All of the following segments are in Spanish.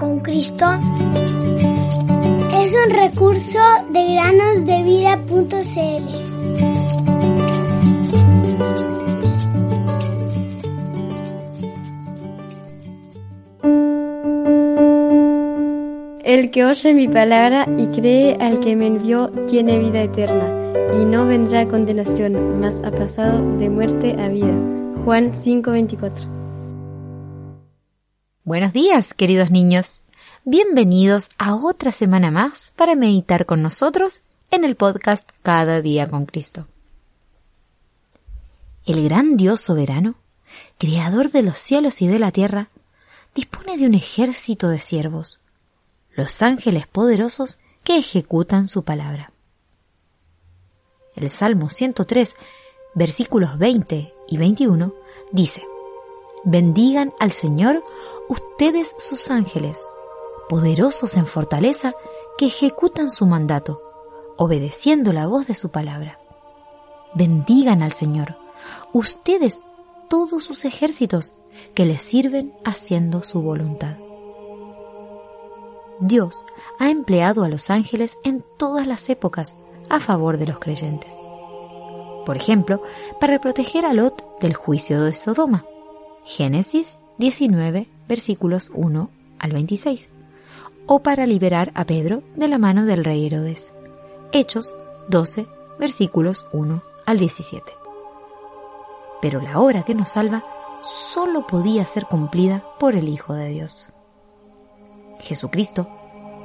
con Cristo es un recurso de granosdevida.cl. El que oye mi palabra y cree al que me envió tiene vida eterna y no vendrá condenación, mas ha pasado de muerte a vida. Juan 5:24 Buenos días, queridos niños. Bienvenidos a otra semana más para meditar con nosotros en el podcast Cada día con Cristo. El gran Dios soberano, creador de los cielos y de la tierra, dispone de un ejército de siervos, los ángeles poderosos que ejecutan su palabra. El Salmo 103, versículos 20 y 21, dice, Bendigan al Señor ustedes sus ángeles, poderosos en fortaleza, que ejecutan su mandato, obedeciendo la voz de su palabra. Bendigan al Señor, ustedes todos sus ejércitos, que les sirven haciendo su voluntad. Dios ha empleado a los ángeles en todas las épocas a favor de los creyentes. Por ejemplo, para proteger a Lot del juicio de Sodoma. Génesis 19, versículos 1 al 26. O para liberar a Pedro de la mano del rey Herodes. Hechos 12, versículos 1 al 17. Pero la obra que nos salva solo podía ser cumplida por el Hijo de Dios. Jesucristo,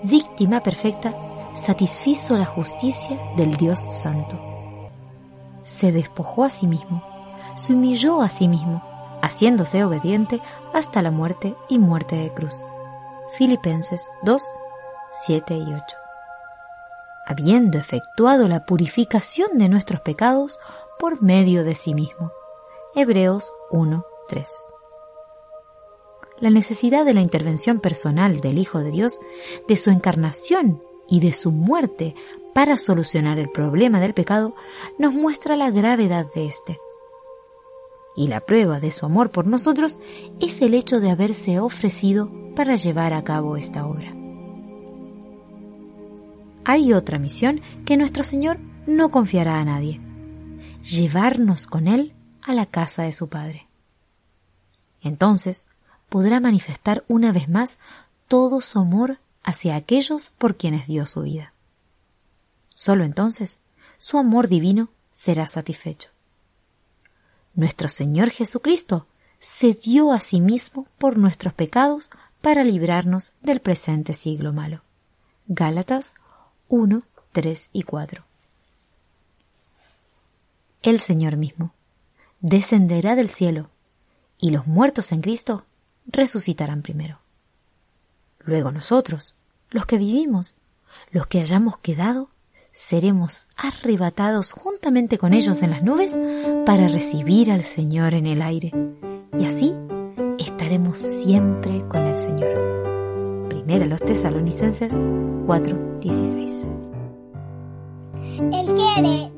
víctima perfecta, satisfizo la justicia del Dios Santo. Se despojó a sí mismo, se humilló a sí mismo, haciéndose obediente hasta la muerte y muerte de cruz. Filipenses 2, 7 y 8. Habiendo efectuado la purificación de nuestros pecados por medio de sí mismo. Hebreos 1, 3. La necesidad de la intervención personal del Hijo de Dios, de su encarnación y de su muerte para solucionar el problema del pecado nos muestra la gravedad de éste. Y la prueba de su amor por nosotros es el hecho de haberse ofrecido para llevar a cabo esta obra. Hay otra misión que nuestro Señor no confiará a nadie, llevarnos con Él a la casa de su Padre. Entonces podrá manifestar una vez más todo su amor hacia aquellos por quienes dio su vida. Solo entonces su amor divino será satisfecho. Nuestro Señor Jesucristo se dio a sí mismo por nuestros pecados para librarnos del presente siglo malo. Gálatas 1, 3 y 4. El Señor mismo descenderá del cielo y los muertos en Cristo resucitarán primero. Luego nosotros, los que vivimos, los que hayamos quedado, seremos arrebatados juntamente con ellos en las nubes para recibir al Señor en el aire. Y así estaremos siempre con el Señor. Primera los tesalonicenses 4:16. Él quiere